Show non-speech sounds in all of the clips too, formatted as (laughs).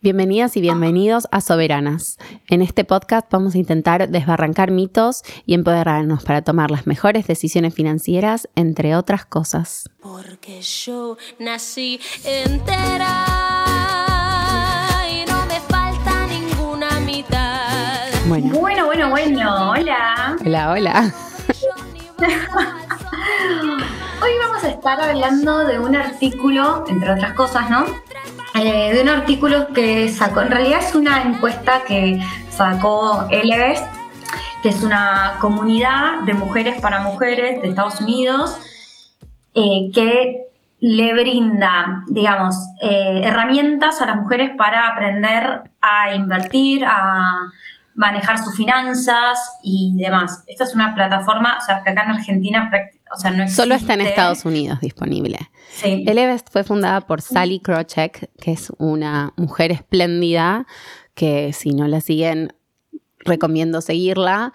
Bienvenidas y bienvenidos a Soberanas. En este podcast vamos a intentar desbarrancar mitos y empoderarnos para tomar las mejores decisiones financieras, entre otras cosas. Porque yo nací entera y no me falta ninguna mitad. Bueno, Bueno, bueno, bueno, hola. hola, hola. (laughs) Hoy vamos a estar hablando de un artículo, entre otras cosas, ¿no? Eh, de un artículo que sacó, en realidad es una encuesta que sacó Elevest, que es una comunidad de mujeres para mujeres de Estados Unidos, eh, que le brinda, digamos, eh, herramientas a las mujeres para aprender a invertir, a manejar sus finanzas y demás. Esta es una plataforma, o sea, que acá en Argentina, o sea, no. Solo está en Estados Unidos disponible. Sí. Elevest fue fundada por Sally Krochek, que es una mujer espléndida, que si no la siguen, recomiendo seguirla.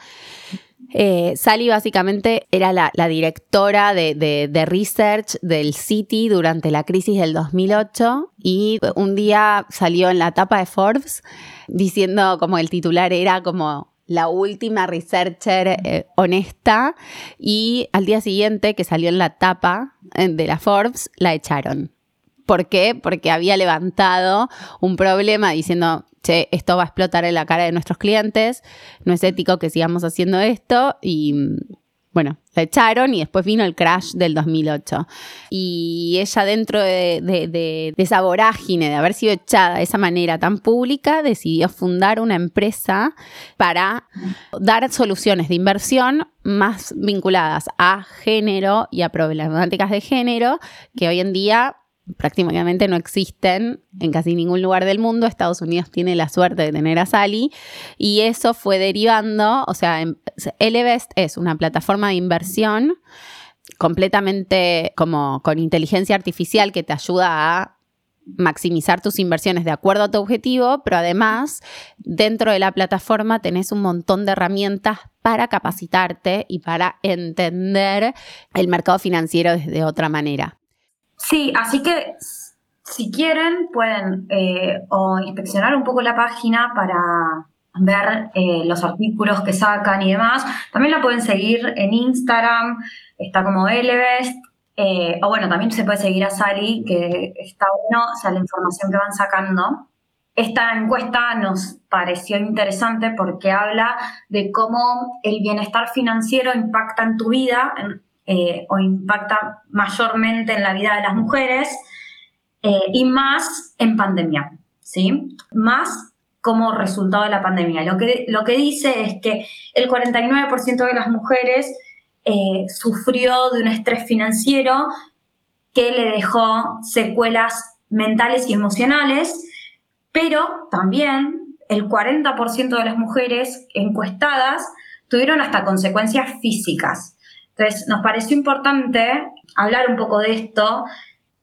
Eh, Sally básicamente era la, directora de research del City durante la crisis del 2008 y un día salió en la tapa de Forbes diciendo como el titular era como la última researcher eh, honesta y al día siguiente que salió en la tapa eh, de la Forbes la echaron. ¿Por qué? Porque había levantado un problema diciendo, che, esto va a explotar en la cara de nuestros clientes, no es ético que sigamos haciendo esto y bueno, la echaron y después vino el crash del 2008. Y ella dentro de, de- de- de esa vorágine de haber sido echada de esa manera tan pública, decidió fundar una empresa para dar soluciones de inversión más vinculadas a género y a problemáticas de género que hoy en día prácticamente no existen en casi ningún lugar del mundo. Estados Unidos tiene la suerte de tener a Sally y eso fue derivando, o sea, Elevest es una plataforma de inversión completamente como con inteligencia artificial que te ayuda a maximizar tus inversiones de acuerdo a tu objetivo, pero además dentro de la plataforma tenés un montón de herramientas para capacitarte y para entender el mercado financiero desde otra manera. Sí, así que si quieren pueden eh, inspeccionar un poco la página para ver eh, los artículos que sacan y demás. También la pueden seguir en Instagram, está como Elevest. eh, o bueno, también se puede seguir a Sally, que está bueno, o sea, la información que van sacando. Esta encuesta nos pareció interesante porque habla de cómo el bienestar financiero impacta en tu vida eh, o impacta mayormente en la vida de las mujeres eh, y más en pandemia, ¿sí? Más como resultado de la pandemia. Lo que, lo que dice es que el 49% de las mujeres eh, sufrió de un estrés financiero que le dejó secuelas mentales y emocionales, pero también el 40% de las mujeres encuestadas tuvieron hasta consecuencias físicas. Entonces, nos pareció importante hablar un poco de esto.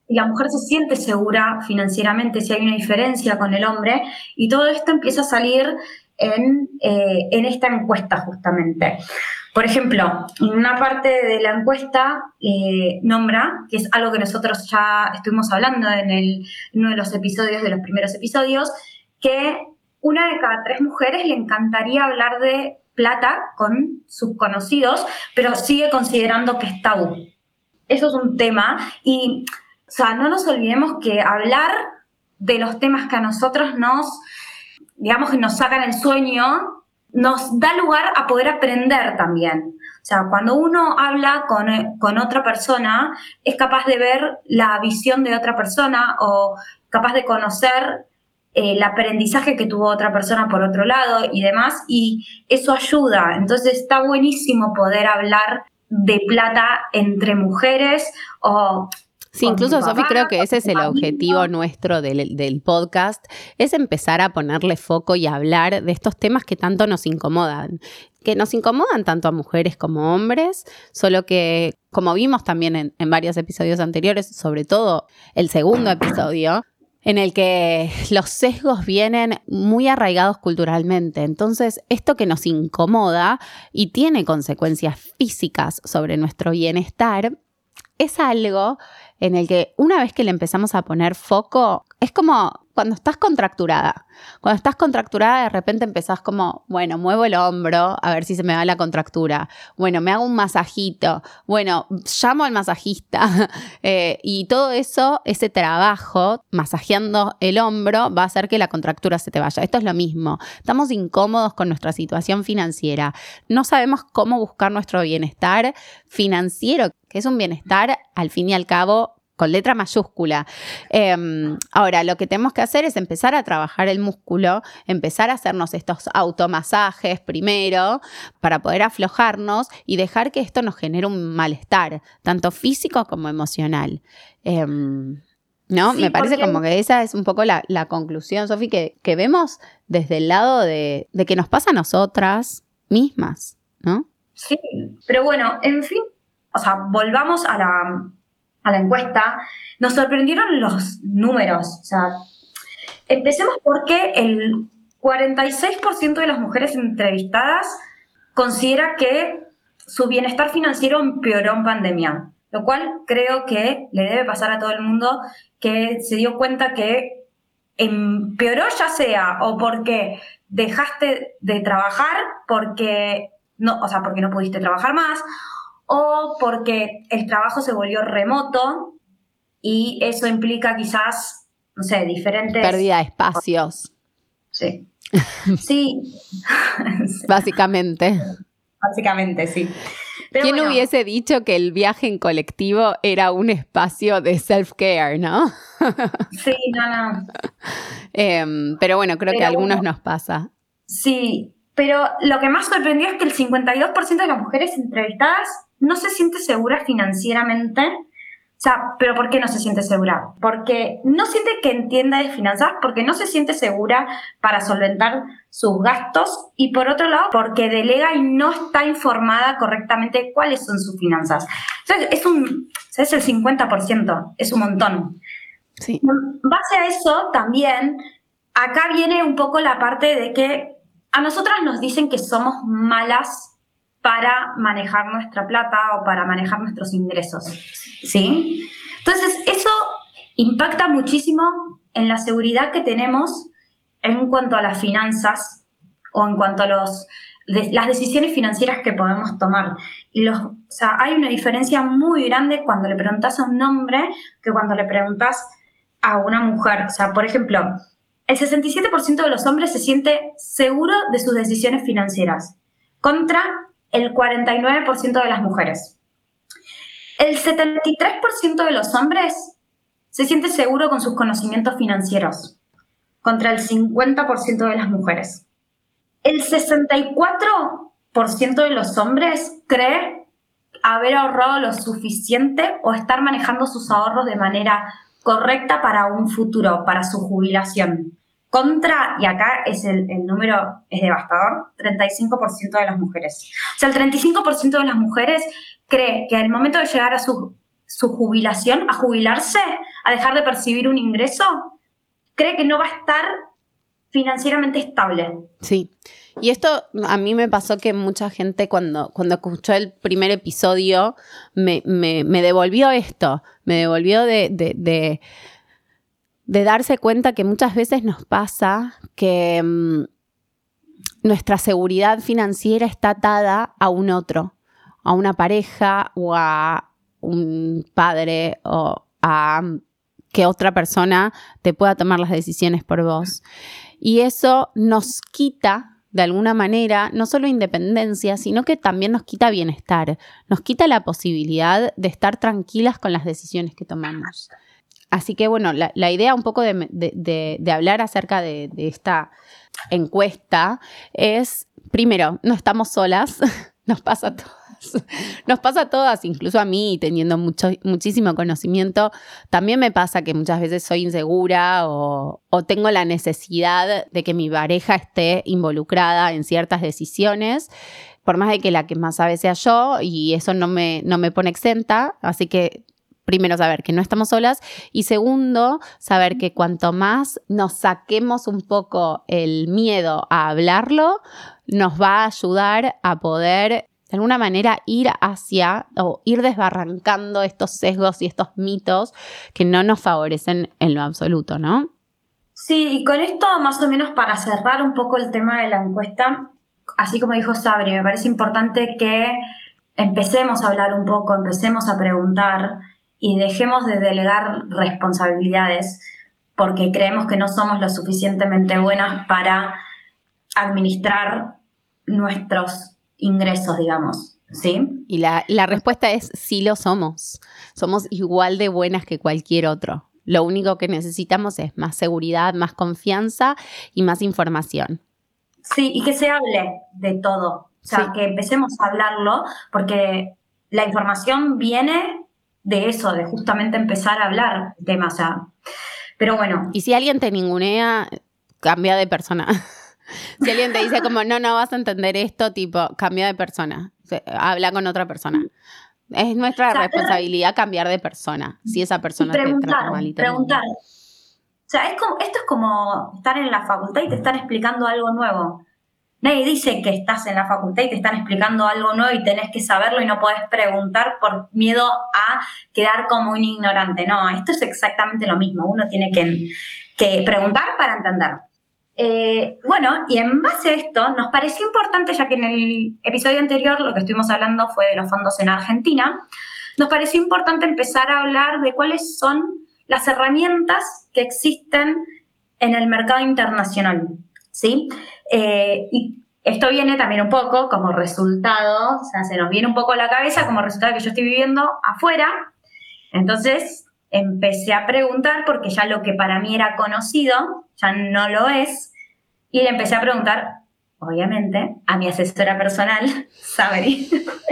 La mujer se siente segura financieramente si hay una diferencia con el hombre y todo esto empieza a salir en, eh, en esta encuesta justamente. Por ejemplo, en una parte de la encuesta eh, nombra, que es algo que nosotros ya estuvimos hablando en, el- en uno de los episodios, de los primeros episodios, que una de cada tres mujeres le encantaría hablar de plata con sus conocidos, pero sigue considerando que es tabú. Eso es un tema y, o sea, no nos olvidemos que hablar de los temas que a nosotros nos, digamos que nos sacan el sueño, nos da lugar a poder aprender también. O sea, cuando uno habla con, con otra persona, es capaz de ver la visión de otra persona o capaz de conocer el aprendizaje que tuvo otra persona por otro lado y demás, y eso ayuda. Entonces está buenísimo poder hablar de plata entre mujeres o Sí, incluso Sofi, creo que ese es el objetivo nuestro del, del podcast, es empezar a ponerle foco y a hablar de estos temas que tanto nos incomodan, que nos incomodan tanto a mujeres como hombres, solo que, como vimos también en, en varios episodios anteriores, sobre todo el segundo episodio, en el que los sesgos vienen muy arraigados culturalmente. Entonces, esto que nos incomoda y tiene consecuencias físicas sobre nuestro bienestar, es algo en el que una vez que le empezamos a poner foco, es como cuando estás contracturada. Cuando estás contracturada, de repente empezás como, bueno, muevo el hombro a ver si se me va la contractura. Bueno, me hago un masajito. Bueno, llamo al masajista. (laughs) Eh, y todo eso, ese trabajo, masajeando el hombro, va a hacer que la contractura se te vaya. Esto es lo mismo. Estamos incómodos con nuestra situación financiera. No sabemos cómo buscar nuestro bienestar financiero, que es un bienestar, al fin y al cabo, con letra mayúscula. Em, ahora, lo que tenemos que hacer es empezar a trabajar el músculo, empezar a hacernos estos automasajes primero para poder aflojarnos y dejar que esto nos genere un malestar, tanto físico como emocional. Em, ¿No? Me parece como que esa es un poco la, conclusión, Sofi, que, que, vemos desde el lado de, de que nos pasa a nosotras mismas, ¿no? Sí, pero bueno, en fin, o sea, volvamos a la, a la encuesta, nos sorprendieron los números. O sea, empecemos porque el 46% de las mujeres entrevistadas considera que su bienestar financiero empeoró en pandemia, lo cual creo que le debe pasar a todo el mundo que se dio cuenta que empeoró ya sea o porque dejaste de trabajar, porque no, o sea, porque no pudiste trabajar más, o porque el trabajo se volvió remoto y eso implica quizás, no sé, diferentes... Pérdida de espacios. Sí. (laughs) Sí. (laughs) Básicamente. Básicamente, sí. ¿Quién hubiese dicho que el viaje en colectivo era un espacio de self-care, no? (laughs) sí, no, no. Em, pero bueno, creo que a algunos nos pasa. Sí, pero lo que más sorprendió es que el 52% de las mujeres entrevistadas no se siente segura financieramente. O sea, ¿pero por qué no se siente segura? Porque no siente que entienda de finanzas, porque no se siente segura para solventar sus gastos y por otro lado, porque delega y no está informada correctamente cuáles son sus finanzas. Entonces, es un, es el 50%, es un montón. Sí. base a eso, también, acá viene un poco la parte de que a nosotras nos dicen que somos malas para manejar nuestra plata o para manejar nuestros ingresos. ¿Sí? Entonces, eso impacta muchísimo en la seguridad que tenemos en cuanto a las finanzas o en cuanto a los, las decisiones financieras que podemos tomar. Y los, o sea, hay una diferencia muy grande cuando le preguntas a un hombre que cuando le preguntas a una mujer. O sea, por ejemplo, el 67% de los hombres se siente seguro de sus decisiones financieras contra el 49% de las mujeres. El 73% de los hombres se siente seguro con sus conocimientos financieros, contra el 50% de las mujeres. El 64% de los hombres cree haber ahorrado lo suficiente o estar manejando sus ahorros de manera correcta para un futuro, para su jubilación. Contra, y acá es el, número es devastador, 35% de las mujeres. O sea, el 35% de las mujeres cree que al momento de llegar a su, su jubilación, a jubilarse, a dejar de percibir un ingreso, cree que no va a estar financieramente estable. Sí. Y esto a mí me pasó que mucha gente cuando, cuando escuchó el primer episodio me, devolvió esto, me devolvió de de darse cuenta que muchas veces nos pasa que mm, nuestra seguridad financiera está atada a un otro, a una pareja o a un padre o a que otra persona te pueda tomar las decisiones por vos. Y eso nos quita de alguna manera, no solo independencia, sino que también nos quita bienestar, nos quita la posibilidad de estar tranquilas con las decisiones que tomamos. Así que bueno, la, idea un poco de, hablar acerca de, esta encuesta es, primero, no estamos solas, (laughs) nos pasa a todas. Nos pasa a todas, incluso a mí, teniendo mucho, muchísimo conocimiento, también me pasa que muchas veces soy insegura o, tengo la necesidad de que mi pareja esté involucrada en ciertas decisiones por más de que la que más sabe sea yo, y eso no me, no me pone exenta, así que primero saber que no estamos solas y segundo, saber que cuanto más nos saquemos un poco el miedo a hablarlo, nos va a ayudar a poder de alguna manera ir hacia o ir desbarrancando estos sesgos y estos mitos que no nos favorecen en lo absoluto, ¿no? Sí, y con esto más o menos para cerrar un poco el tema de la encuesta, así como dijo Sabri, me parece importante que empecemos a hablar un poco, empecemos a preguntar y dejemos de delegar responsabilidades porque creemos que no somos lo suficientemente buenas para administrar nuestros ingresos, digamos. ¿Sí? Y la, la respuesta es sí lo somos. Somos igual de buenas que cualquier otro. Lo único que necesitamos es más seguridad, más confianza y más información. Sí, y que se hable de todo. O sea, que empecemos a hablarlo, porque la información viene de eso, de justamente empezar a hablar O sea, pero bueno. Y si alguien te ningunea, cambia de persona. (laughs) si alguien te dice como, no, no vas a entender esto, tipo, cambia de persona. Habla con otra persona. Es nuestra responsabilidad cambiar de persona, si esa persona te trata mal y preguntar. O sea, es como, esto es como estar en la facultad y te están explicando algo nuevo. Nadie dice que estás en la facultad y te están explicando algo nuevo y tenés que saberlo y no podés preguntar por miedo a quedar como un ignorante. No, esto es exactamente lo mismo. Uno tiene que, que preguntar para entender. Eh, bueno, y en base a esto, nos pareció importante, ya que en el episodio anterior lo que estuvimos hablando fue de los fondos en Argentina, nos pareció importante empezar a hablar de cuáles son las herramientas que existen en el mercado internacional. ¿Sí? Eh, y esto viene también un poco como resultado, o sea, se nos viene un poco a la cabeza como resultado que yo estoy viviendo afuera. Entonces, empecé a preguntar porque ya lo que para mí era conocido ya no lo es y le empecé a preguntar, obviamente, a mi asesora personal, (laughs) Sabri,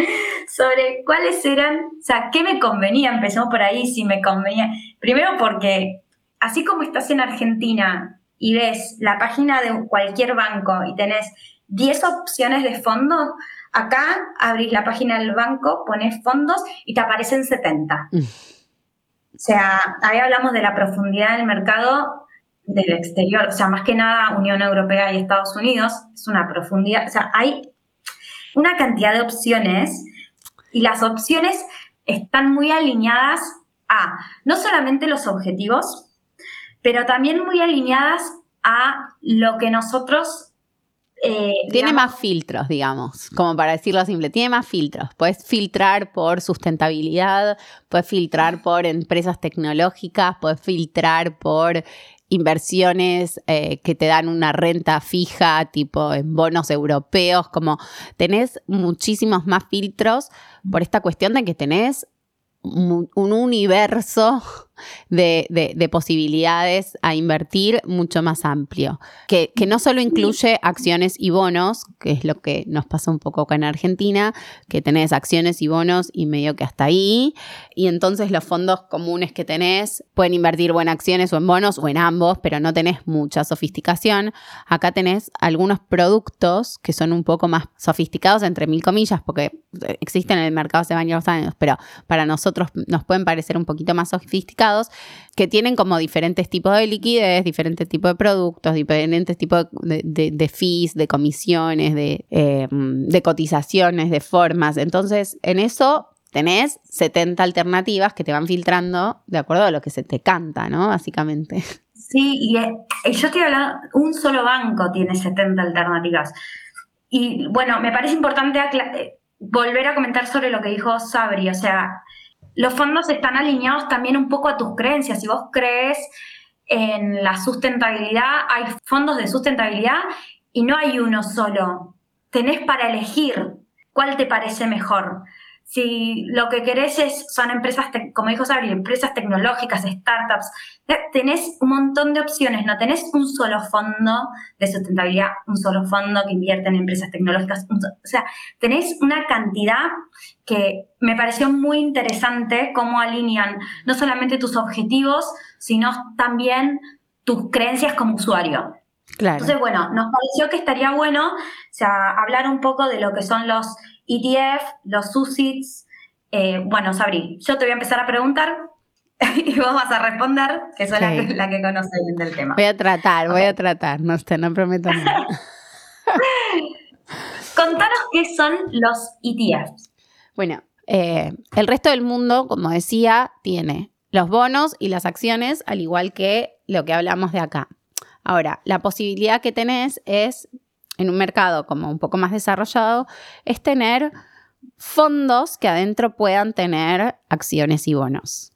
(laughs) sobre cuáles eran, o sea, qué me convenía. Empezamos por ahí, si me convenía. Primero porque, así como estás en Argentina y ves la página de cualquier banco y tenés 10 opciones de fondos, acá abrís la página del banco, pones fondos y te aparecen 70. Mm. O sea, ahí hablamos de la profundidad del mercado del exterior, o sea, más que nada Unión Europea y Estados Unidos, es una profundidad, o sea, hay una cantidad de opciones y las opciones están muy alineadas a no solamente los objetivos, pero también muy alineadas a lo que nosotros... Eh, tiene más filtros, digamos, como para decirlo simple, tiene más filtros. Puedes filtrar por sustentabilidad, puedes filtrar por empresas tecnológicas, puedes filtrar por inversiones eh, que te dan una renta fija, tipo en bonos europeos, como tenés muchísimos más filtros por esta cuestión de que tenés un universo de, posibilidades a invertir mucho más amplio, que, no solo incluye acciones y bonos, que es lo que nos pasa un poco acá en Argentina, que tenés acciones y bonos y medio que hasta ahí, y entonces los fondos comunes que tenés pueden invertir o en acciones o en bonos o en ambos, pero no tenés mucha sofisticación. Acá tenés algunos productos que son un poco más sofisticados, entre mil comillas, porque existen en el mercado hace varios años, pero para nosotros nos pueden parecer un poquito más sofisticados que tienen como diferentes tipos de liquidez, diferentes tipos de productos, diferentes tipos de, fees, de comisiones, em, de, cotizaciones, de formas. Entonces, en eso tenés 70 alternativas que te van filtrando de acuerdo a lo que se te canta, ¿no? Básicamente. Sí, y eh, yo estoy hablando, un solo banco tiene 70 alternativas. Y bueno, me parece importante eh, volver a comentar sobre lo que dijo Sabri, o sea, los fondos están alineados también un poco a tus creencias. Si vos crees en la sustentabilidad, hay fondos de sustentabilidad y no hay uno solo. Tenés para elegir cuál te parece mejor. Si lo que querés es, son empresas, como dijo Sabri, empresas tecnológicas, startups, tenés un montón de opciones, no tenés un solo fondo de sustentabilidad, un solo fondo que invierte en empresas tecnológicas, o sea, tenés una cantidad que me pareció muy interesante cómo alinean no solamente tus objetivos, sino también tus creencias como usuario. Claro. Entonces, bueno, nos pareció que estaría bueno, o sea, hablar un poco de lo que son los ETF, los UCITS. Eh, bueno, Sabri, yo te voy a empezar a preguntar (laughs) y vos vas a responder, que soy la, que, la, conoce bien del tema. Voy a tratar, voy a tratar, no, te, no prometo nada. (laughs) Contanos qué son los ETFs. Bueno, eh, el resto del mundo, como decía, tiene los bonos y las acciones, al igual que lo que hablamos de acá. Ahora, la posibilidad que tenés es, en un mercado como un poco más desarrollado, es tener fondos que adentro puedan tener acciones y bonos.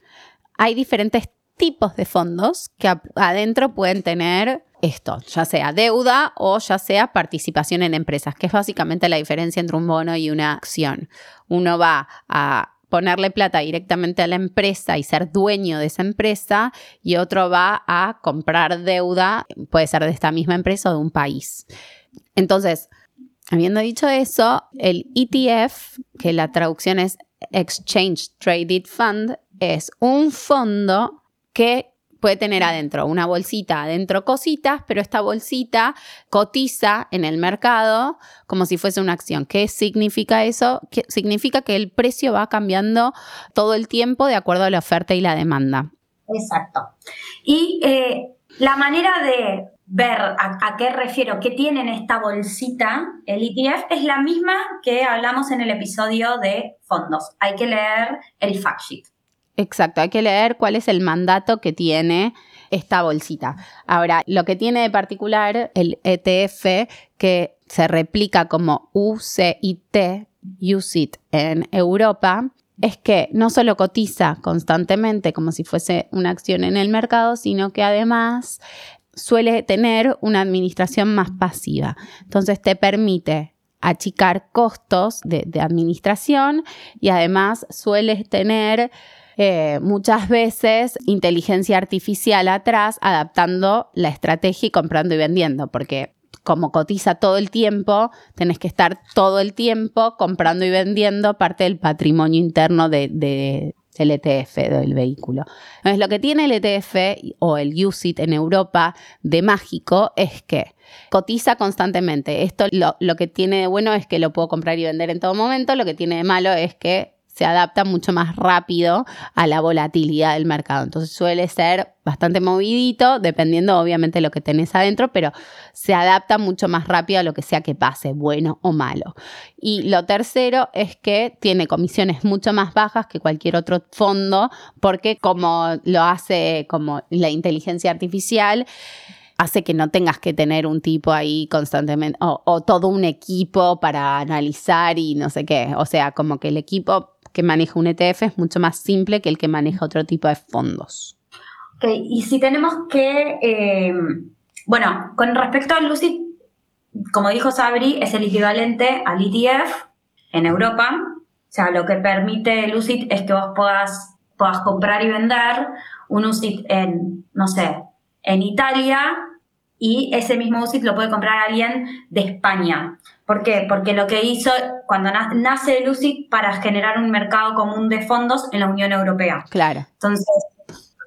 Hay diferentes tipos de fondos que adentro pueden tener esto, ya sea deuda o ya sea participación en empresas, que es básicamente la diferencia entre un bono y una acción. Uno va a ponerle plata directamente a la empresa y ser dueño de esa empresa y otro va a comprar deuda, puede ser de esta misma empresa o de un país. Entonces, habiendo dicho eso, el ETF, que la traducción es Exchange Traded Fund, es un fondo que puede tener adentro una bolsita, adentro cositas, pero esta bolsita cotiza en el mercado como si fuese una acción. ¿Qué significa eso? significa que el precio va cambiando todo el tiempo de acuerdo a la oferta y la demanda. Exacto. Y eh, la manera de ver a, a, qué refiero, qué tiene en esta bolsita el ETF, es la misma que hablamos en el episodio de fondos. Hay que leer el fact sheet. Exacto, hay que leer cuál es el mandato que tiene esta bolsita. Ahora, lo que tiene de particular el ETF que se replica como UCIT, UCIT en Europa, es que no solo cotiza constantemente como si fuese una acción en el mercado, sino que además suele tener una administración más pasiva. Entonces te permite achicar costos de, administración y además sueles tener eh, muchas veces inteligencia artificial atrás, adaptando la estrategia y comprando y vendiendo, porque como cotiza todo el tiempo, tenés que estar todo el tiempo comprando y vendiendo parte del patrimonio interno de, del ETF, del vehículo. Entonces, lo que tiene el ETF o el UCIT en Europa de mágico es que cotiza constantemente. Esto lo, lo que tiene de bueno es que lo puedo comprar y vender en todo momento, lo que tiene de malo es que se adapta mucho más rápido a la volatilidad del mercado. Entonces suele ser bastante movidito, dependiendo obviamente de lo que tenés adentro, pero se adapta mucho más rápido a lo que sea que pase, bueno o malo. Y lo tercero es que tiene comisiones mucho más bajas que cualquier otro fondo, porque como lo hace como la inteligencia artificial, hace que no tengas que tener un tipo ahí constantemente o, o, todo un equipo para analizar y no sé qué. O sea, como que el equipo que maneja un ETF es mucho más simple que el que maneja otro tipo de fondos. Ok, y si tenemos que, eh, bueno, con respecto al Lucid, como dijo Sabri, es el equivalente al ETF en Europa. O sea, lo que permite el UCIT es que vos puedas, puedas comprar y vender un UCIT en, no sé, en Italia y ese mismo UCIT lo puede comprar alguien de España. ¿Por qué? Porque lo que hizo cuando nace el UCIT para generar un mercado común de fondos en la Unión Europea. Claro. Entonces,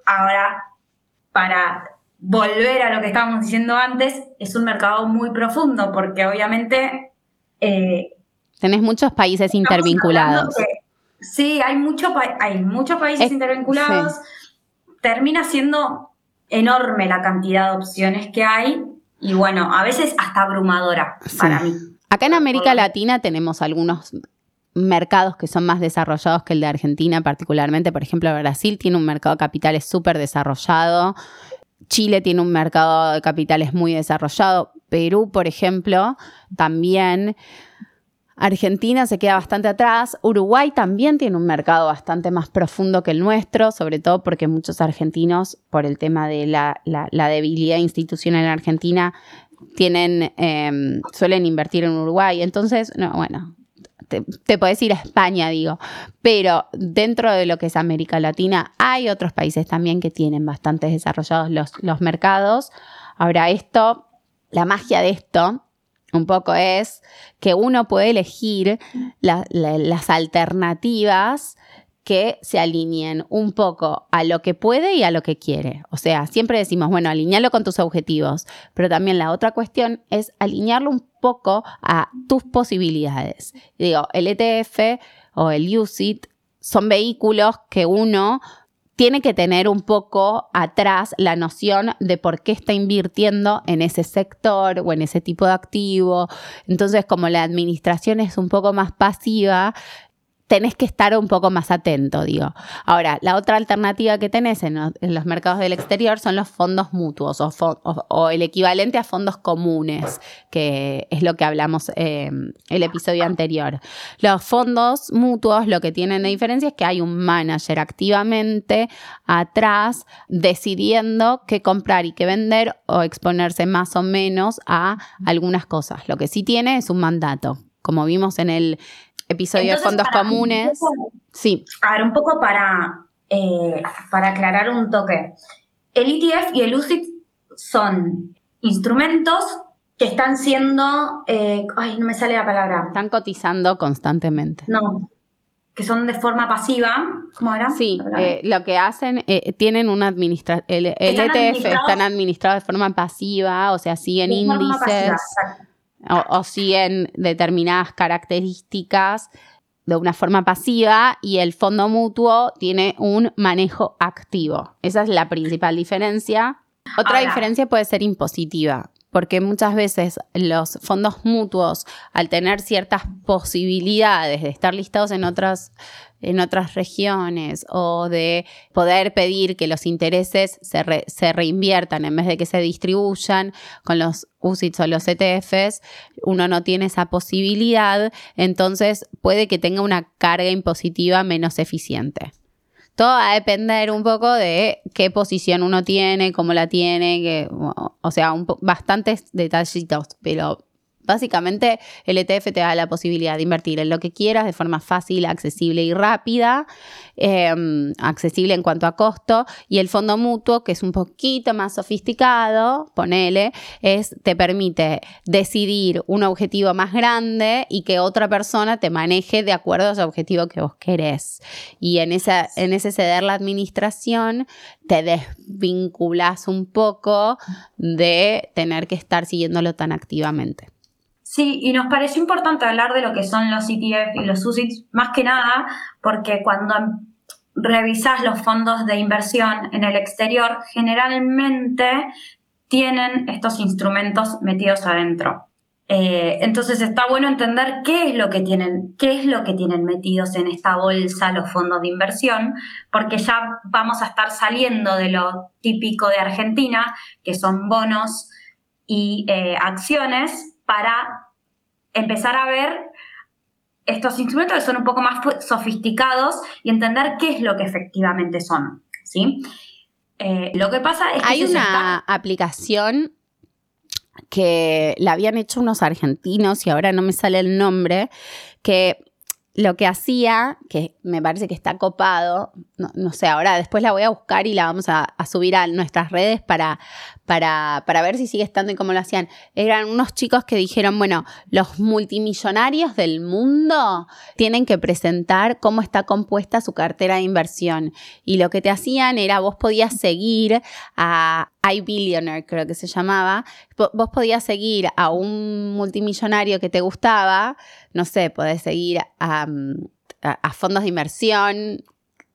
ahora, para volver a lo que estábamos diciendo antes, es un mercado muy profundo porque obviamente... Eh, Tenés muchos países intervinculados. sí, hay, mucho, hay muchos países intervinculados. Termina siendo enorme la cantidad de opciones que hay y bueno, a veces hasta abrumadora para mí. Acá en América Latina tenemos algunos mercados que son más desarrollados que el de Argentina, particularmente, por ejemplo, Brasil tiene un mercado de capitales súper desarrollado, Chile tiene un mercado de capitales muy desarrollado, Perú, por ejemplo, también. Argentina se queda bastante atrás. Uruguay también tiene un mercado bastante más profundo que el nuestro, sobre todo porque muchos argentinos, por el tema de la, debilidad institucional en Argentina, tienen, em, suelen invertir en Uruguay. Entonces, no, bueno, te, te, puedes ir a España, digo, pero dentro de lo que es América Latina hay otros países también que tienen bastante desarrollados los, los mercados. Ahora, esto, la magia de esto un poco es que uno puede elegir las alternativas que se alineen un poco a lo que puede y a lo que quiere. O sea, siempre decimos, bueno, alinearlo con tus objetivos, pero también la otra cuestión es alinearlo un poco a tus posibilidades. Digo, el ETF o el UCIT son vehículos que uno tiene que tener un poco atrás la noción de por qué está invirtiendo en ese sector o en ese tipo de activo. Entonces, como la administración es un poco más pasiva, tenés que estar un poco más atento, digo. Ahora, la otra alternativa que tenés en, lo- en los mercados del exterior son los fondos mutuos o el equivalente a fondos comunes, que es lo que hablamos eh, el episodio anterior. Los fondos mutuos lo que tienen de diferencia es que hay un manager activamente atrás decidiendo qué comprar y qué vender o exponerse más o menos a algunas cosas. Lo que sí tiene es un mandato. Como vimos en el episodio Entonces, de fondos comunes. Sí, A ver, un poco para, eh, para aclarar un toque. El ETF y el UCIT son instrumentos que están siendo, eh, ay, no me sale la palabra, están cotizando constantemente. no, que son de forma pasiva, ¿cómo era? Sí, eh, lo que hacen, eh, tienen una administración, el, el Están ETF administrados- están administrados de forma pasiva, o sea, siguen De índices. pasiva, exacto. O, o siguen determinadas características de una forma pasiva y el fondo mutuo tiene un manejo activo. Esa es la principal diferencia. Otra Ahora. diferencia puede ser impositiva, porque muchas veces los fondos mutuos, al tener ciertas posibilidades de estar listados en otras, en otras regiones o de poder pedir que los intereses se, se reinviertan en vez de que se distribuyan con los UCITS o los ETFs, uno no tiene esa posibilidad, entonces puede que tenga una carga impositiva menos eficiente. Todo va a depender un poco de qué posición uno tiene, cómo la tiene, que, o sea, un bastantes detallitos, pero básicamente el ETF te da la posibilidad de invertir en lo que quieras de forma fácil, accesible y rápida, eh, accesible en cuanto a costo, y el fondo mutuo, que es un poquito más sofisticado, ponele, es, te permite decidir un objetivo más grande y que otra persona te maneje de acuerdo a ese objetivo que vos querés. Y en, en ese ceder la administración te desvinculas un poco de tener que estar siguiéndolo tan activamente. Sí, y nos pareció importante hablar de lo que son los ETF y los UCITS, más que nada porque cuando revisas los fondos de inversión en el exterior, generalmente tienen estos instrumentos metidos adentro. Eh, entonces está bueno entender qué es lo que tienen, qué es lo que tienen metidos en esta bolsa los fondos de inversión, porque ya vamos a estar saliendo de lo típico de Argentina, que son bonos y eh, acciones, para empezar a ver estos instrumentos que son un poco más sofisticados y entender qué es lo que efectivamente son. ¿sí? Eh, lo que pasa es que Hay una está- aplicación que la habían hecho unos argentinos y ahora no me sale el nombre, que lo que hacía, que me parece que está copado, no, no sé, ahora después la voy a buscar y la vamos a, a subir a nuestras redes para, para, para ver si sigue estando y cómo lo hacían. Eran unos chicos que dijeron, bueno, los multimillonarios del mundo tienen que presentar cómo está compuesta su cartera de inversión. Y lo que te hacían era, vos podías seguir a iBillionaire, creo que se llamaba, Vo- vos podías seguir a un multimillonario que te gustaba, no sé, podés seguir a, mm, a fondos de inversión,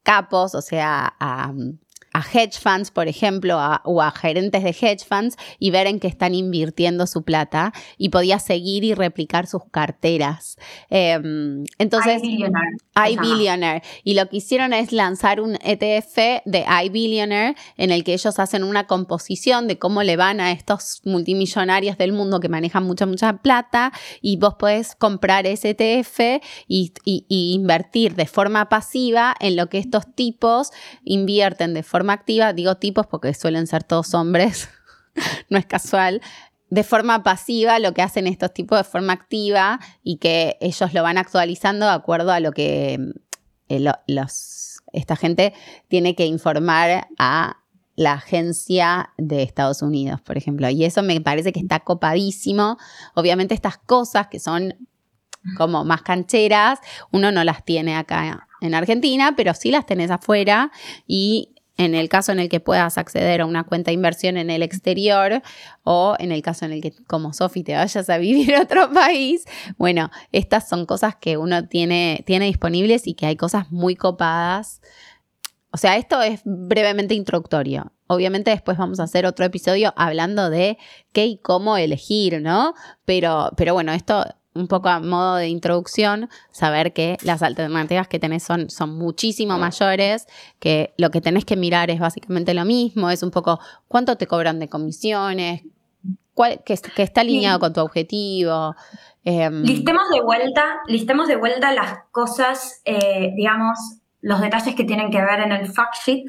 capos, o sea, a, a hedge funds, por ejemplo, a- o a gerentes de hedge funds y ver en qué están invirtiendo su plata y podías seguir y replicar sus carteras. Em, entonces, iBillionaire, iBillionaire. Y lo que hicieron es lanzar un ETF de iBillionaire en el que ellos hacen una composición de cómo le van a estos multimillonarios del mundo que manejan mucha, mucha plata y vos podés comprar ese ETF y, y- y invertir de forma pasiva en lo que estos tipos invierten de forma activa. Digo tipos porque suelen ser todos hombres, (laughs) no es casual de forma pasiva lo que hacen estos tipos de forma activa y que ellos lo van actualizando de acuerdo a lo que eh, esta gente tiene que informar a la agencia de Estados Unidos, por ejemplo. Y eso me parece que está copadísimo. Obviamente estas cosas que son como más cancheras, uno no las tiene acá en Argentina, pero sí las tenés afuera y en el caso en el que puedas acceder a una cuenta de inversión en el exterior o en el caso en el que como Sofi te vayas a vivir (laughs) a otro país, bueno, estas son cosas que uno tiene, tiene disponibles y que hay cosas muy copadas. O sea, esto es brevemente introductorio. Obviamente después vamos a hacer otro episodio hablando de qué y cómo elegir, ¿no? Pero, pero bueno, esto un poco a modo de introducción, saber que las alternativas que tenés son, son muchísimo mayores, que lo que tenés que mirar es básicamente lo mismo, es un poco cuánto te cobran de comisiones, cuál, que, que está alineado con tu objetivo. em, Listemos de vuelta, listemos de vuelta las cosas, eh, digamos, los detalles que tienen que ver en el fact sheet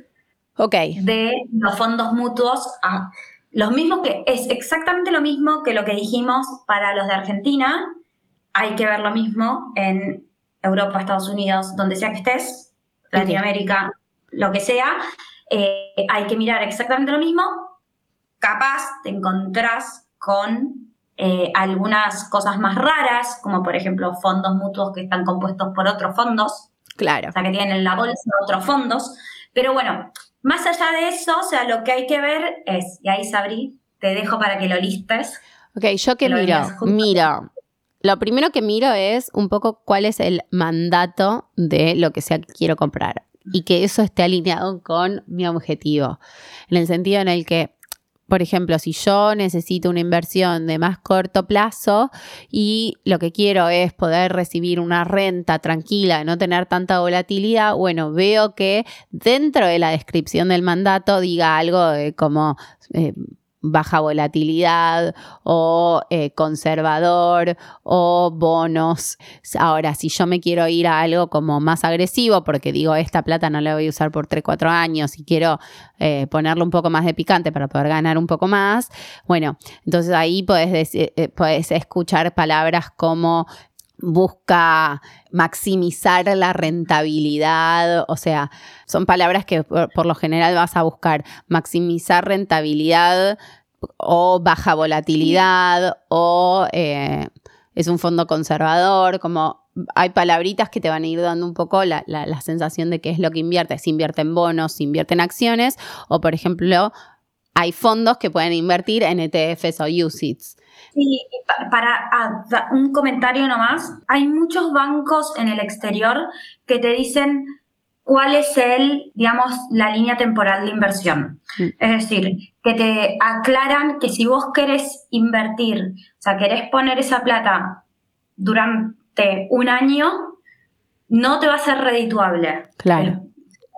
de los fondos mutuos. a- los mismos que es exactamente lo mismo que lo que dijimos para los de Argentina. Hay que ver lo mismo en Europa, Estados Unidos, donde sea que estés, Latinoamérica, lo que sea. Eh, hay que mirar exactamente lo mismo. Capaz te encontrás con eh, algunas cosas más raras, como por ejemplo fondos mutuos que están compuestos por otros fondos claro. o sea, que tienen en la bolsa otros fondos. Pero bueno, más allá de eso, o sea, lo que hay que ver es, y ahí Sabri, te dejo para que lo listes. Ok, yo que miro, miro. Lo primero que miro es un poco cuál es el mandato de lo que sea que quiero comprar y que eso esté alineado con mi objetivo. En el sentido en el que, por ejemplo, si yo necesito una inversión de más corto plazo y lo que quiero es poder recibir una renta tranquila, no tener tanta volatilidad, bueno, veo que dentro de la descripción del mandato diga algo de como eh, baja volatilidad o eh, conservador o bonos. Ahora, si yo me quiero ir a algo como más agresivo, porque digo, esta plata no la voy a usar por 3, 4 años y quiero eh, ponerle un poco más de picante para poder ganar un poco más, bueno, entonces ahí puedes, decir- eh, puedes escuchar palabras como busca maximizar la rentabilidad, o sea, son palabras que por, lo general vas a buscar maximizar rentabilidad o baja volatilidad o eh, es un fondo conservador, como hay palabritas que te van a ir dando un poco la, la- la sensación de qué es lo que invierte, si invierte en bonos, si invierte en acciones o por ejemplo hay fondos que pueden invertir en ETFs o UCITS. Y pa- para ah, un comentario nomás, hay muchos bancos en el exterior que te dicen cuál es el, digamos, la línea temporal de inversión. Mm. Es decir, que te aclaran que si vos querés invertir, o sea, querés poner esa plata durante un año, no te va a ser redituable. Claro.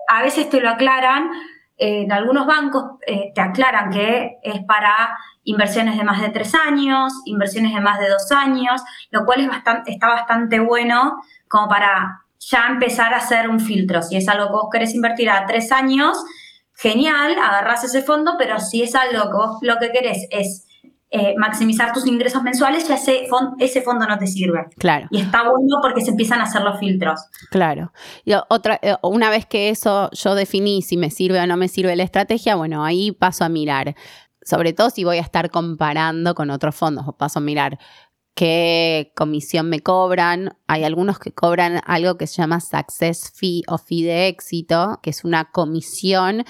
A veces te lo aclaran, en algunos bancos eh, te aclaran que es para inversiones de más de tres años, inversiones de más de dos años, lo cual es bastante, está bastante bueno como para ya empezar a hacer un filtro. Si es algo que vos querés invertir a tres años, genial, agarrás ese fondo, pero si es algo que vos lo que querés es eh, maximizar tus ingresos mensuales, ya ese, ese fondo no te sirve. Claro. Y está bueno porque se empiezan a hacer los filtros. Claro. Y o- otra, eh, una vez que eso yo definí si me sirve o no me sirve la estrategia, bueno, ahí paso a mirar. Sobre todo si voy a estar comparando con otros fondos, paso a mirar qué comisión me cobran. Hay algunos que cobran algo que se llama Success Fee o Fee de éxito, que es una comisión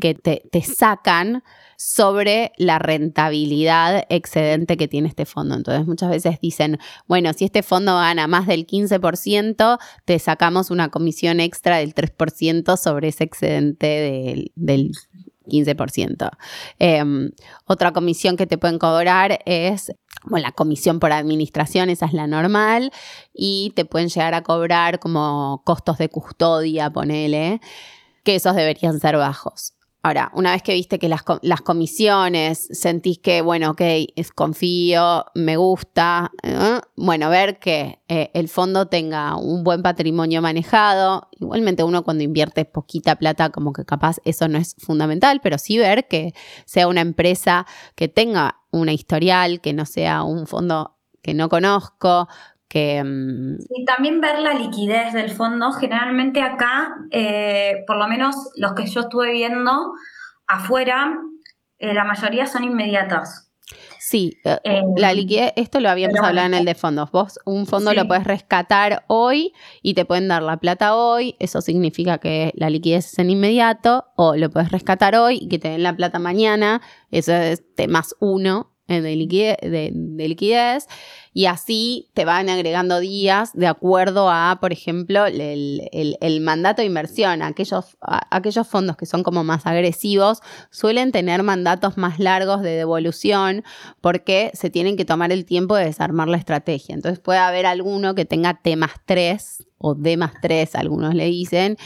que te, te sacan sobre la rentabilidad excedente que tiene este fondo. Entonces muchas veces dicen, bueno, si este fondo gana más del 15%, te sacamos una comisión extra del 3% sobre ese excedente del, del 15%. Eh, otra comisión que te pueden cobrar es, bueno, la comisión por administración, esa es la normal, y te pueden llegar a cobrar como costos de custodia, ponele, que esos deberían ser bajos. Ahora, una vez que viste que las, co- las comisiones, sentís que, bueno, ok, es- confío, me gusta, ¿eh? bueno, ver que eh, el fondo tenga un buen patrimonio manejado. Igualmente uno cuando invierte poquita plata, como que capaz eso no es fundamental, pero sí ver que sea una empresa que tenga una historial, que no sea un fondo que no conozco, que... mm, Y también ver la liquidez del fondo. Generalmente acá, eh, por lo menos los que yo estuve viendo afuera, eh, la mayoría son inmediatas. Sí, eh, la liquidez, esto lo habíamos pero hablado en el de fondos. Vos un fondo Sí. lo puedes rescatar hoy y te pueden dar la plata hoy. Eso significa que la liquidez es en inmediato. O lo puedes rescatar hoy y que te den la plata mañana. Eso es más uno de liquidez, de, de liquidez. y así te van agregando días de acuerdo a, por ejemplo, el, mandato de inversión. Aquellos, aquellos fondos que son como más agresivos suelen tener mandatos más largos de devolución porque se tienen que tomar el tiempo de desarmar la estrategia. Entonces puede haber alguno que tenga T más 3 o D más 3, algunos le dicen,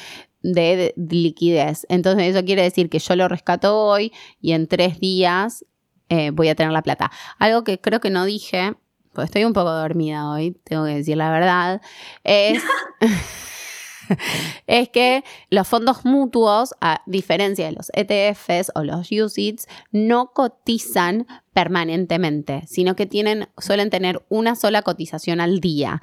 de, liquidez. Entonces eso quiere decir que yo lo rescato hoy y en tres días eh, voy a tener la plata. Algo que creo que no dije, pues estoy un poco dormida hoy, tengo que decir la verdad, es... (laughs) es que los fondos mutuos, a diferencia de los ETFs o los UCITS, no cotizan permanentemente, sino que tienen, suelen tener una sola cotización al día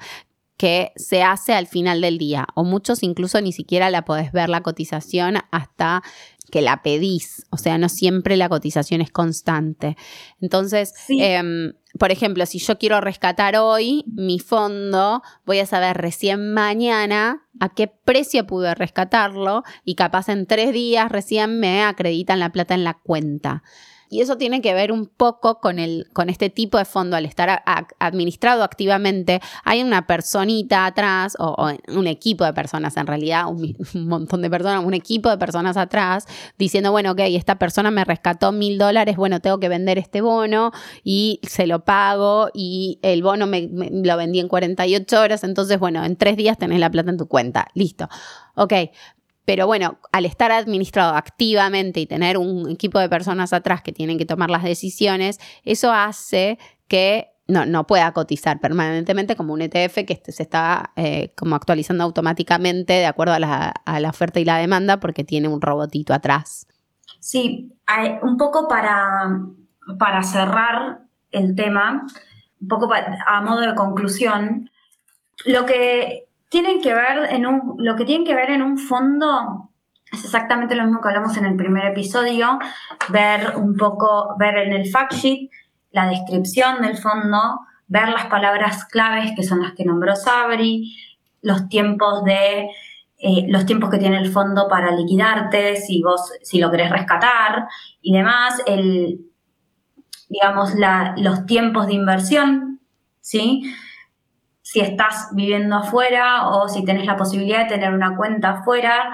que se hace al final del día, o muchos incluso ni siquiera la podés ver la cotización hasta que la pedís, o sea, no siempre la cotización es constante. Entonces, em, por ejemplo, si yo quiero rescatar hoy mi fondo, voy a saber recién mañana a qué precio pude rescatarlo y capaz en tres días recién me acreditan la plata en la cuenta. Y eso tiene que ver un poco con, el, con este tipo de fondo, al estar administrado activamente, hay una personita atrás, o, un equipo de personas en realidad, un, montón de personas, un equipo de personas atrás, diciendo, bueno, ok, esta persona me rescató mil dólares, bueno, tengo que vender este bono y se lo pago y el bono me, lo vendí en 48 horas, entonces, bueno, en tres días tenés la plata en tu cuenta, listo. Ok, pero bueno, al estar administrado activamente y tener un equipo de personas atrás que tienen que tomar las decisiones, eso hace que no, no pueda cotizar permanentemente como un ETF que se está eh, como actualizando automáticamente de acuerdo a la, oferta y la demanda porque tiene un robotito atrás. Sí, un poco para, para cerrar el tema, un poco a modo de conclusión, lo que tienen que ver en un, lo que tienen que ver en un fondo es exactamente lo mismo que hablamos en el primer episodio, ver un poco, ver en el fact sheet la descripción del fondo, ver las palabras claves que son las que nombró Sabri, los tiempos de eh, los tiempos que tiene el fondo para liquidarte, si vos, si lo querés rescatar y demás, el, digamos, la, los tiempos de inversión, ¿sí? Si estás viviendo afuera o si tenés la posibilidad de tener una cuenta afuera,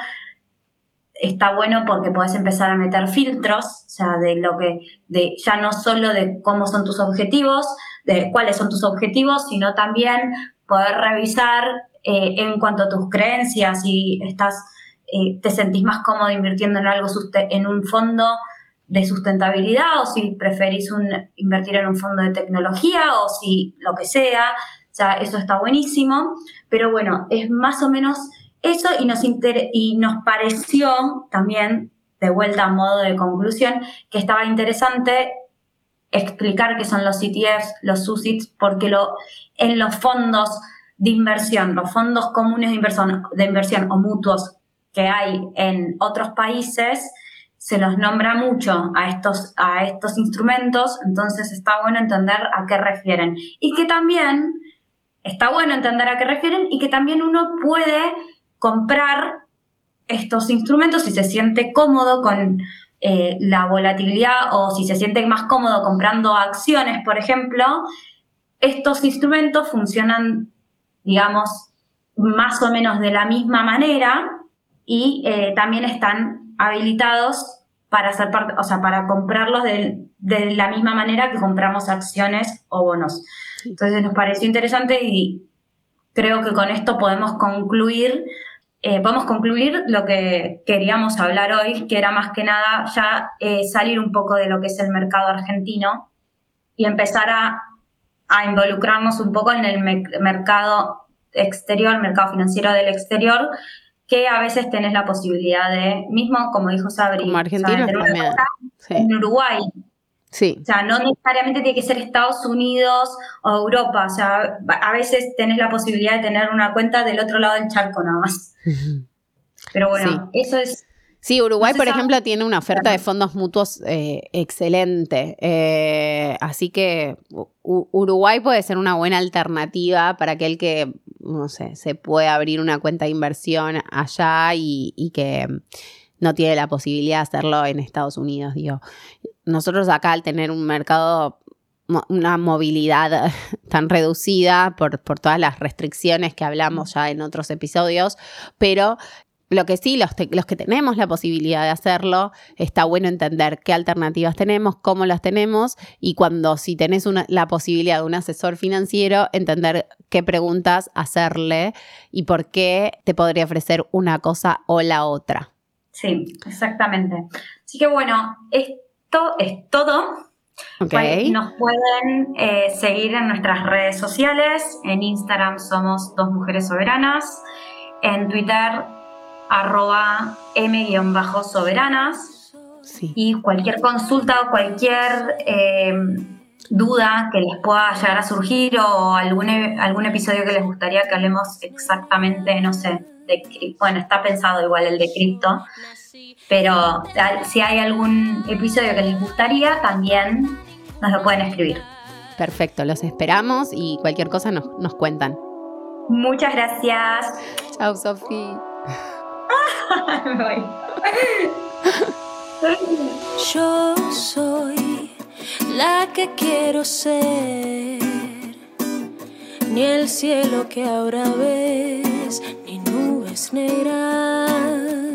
está bueno porque puedes empezar a meter filtros, o sea, de lo que, de ya no solo de cómo son tus objetivos, de cuáles son tus objetivos, sino también poder revisar eh, en cuanto a tus creencias, si estás, eh, te sentís más cómodo invirtiendo en algo, en un fondo de sustentabilidad, o si preferís un, invertir en un fondo de tecnología, o si lo que sea, sea, eso está buenísimo, pero bueno, es más o menos eso y nos, y nos pareció también, de vuelta a modo de conclusión, que estaba interesante explicar qué son los ETFs, los UCITS, porque lo, en los fondos de inversión, los fondos comunes de inversión, de inversión o mutuos que hay en otros países, se los nombra mucho a estos, a estos instrumentos, entonces está bueno entender a qué refieren. Y que también está bueno entender a qué refieren y que también uno puede comprar estos instrumentos si se siente cómodo con eh, la volatilidad o si se siente más cómodo comprando acciones, por ejemplo, estos instrumentos funcionan, digamos, más o menos de la misma manera y eh, también están habilitados para hacer parte, o sea, para comprarlos de, de la misma manera que compramos acciones o bonos. Entonces nos pareció interesante y creo que con esto podemos concluir, eh, podemos concluir lo que queríamos hablar hoy, que era más que nada ya eh, salir un poco de lo que es el mercado argentino y empezar a, a involucrarnos un poco en el mercado exterior, el mercado financiero del exterior, que a veces tenés la posibilidad de, mismo como dijo Sabri, como argentino en Uruguay, Sí. O sea, no necesariamente tiene que ser Estados Unidos o Europa. O sea, a veces tenés la posibilidad de tener una cuenta del otro lado del charco nada más. Pero bueno, eso es... Sí, Uruguay, por ejemplo, tiene una oferta de fondos mutuos eh, excelente. Eh, así que Uruguay puede ser una buena alternativa para aquel que, no sé, se puede abrir una cuenta de inversión allá y, y que no tiene la posibilidad de hacerlo en Estados Unidos, digo nosotros acá al tener un mercado una movilidad (laughs) tan reducida por, por, todas las restricciones que hablamos ya en otros episodios, pero lo que sí, los, los, que tenemos la posibilidad de hacerlo, está bueno entender qué alternativas tenemos, cómo las tenemos y cuando si tenés una, la posibilidad de un asesor financiero, entender qué preguntas hacerle y por qué te podría ofrecer una cosa o la otra. Sí, exactamente. Así que bueno, esto es todo. Okay. Nos pueden eh, seguir en nuestras redes sociales. En Instagram somos Dos Mujeres Soberanas. En Twitter arroba m-soberanas. Y cualquier consulta o cualquier eh, duda que les pueda llegar a surgir o algún, e, algún episodio que les gustaría que hablemos exactamente, no sé, de bueno, está pensado igual el de cripto, pero si hay algún episodio que les gustaría, también nos lo pueden escribir. Perfecto, los esperamos y cualquier cosa nos, nos cuentan. Muchas gracias. Chao, Sofía. (laughs) Yo soy la que quiero ser, ni el cielo que ahora ves, ni nubes negras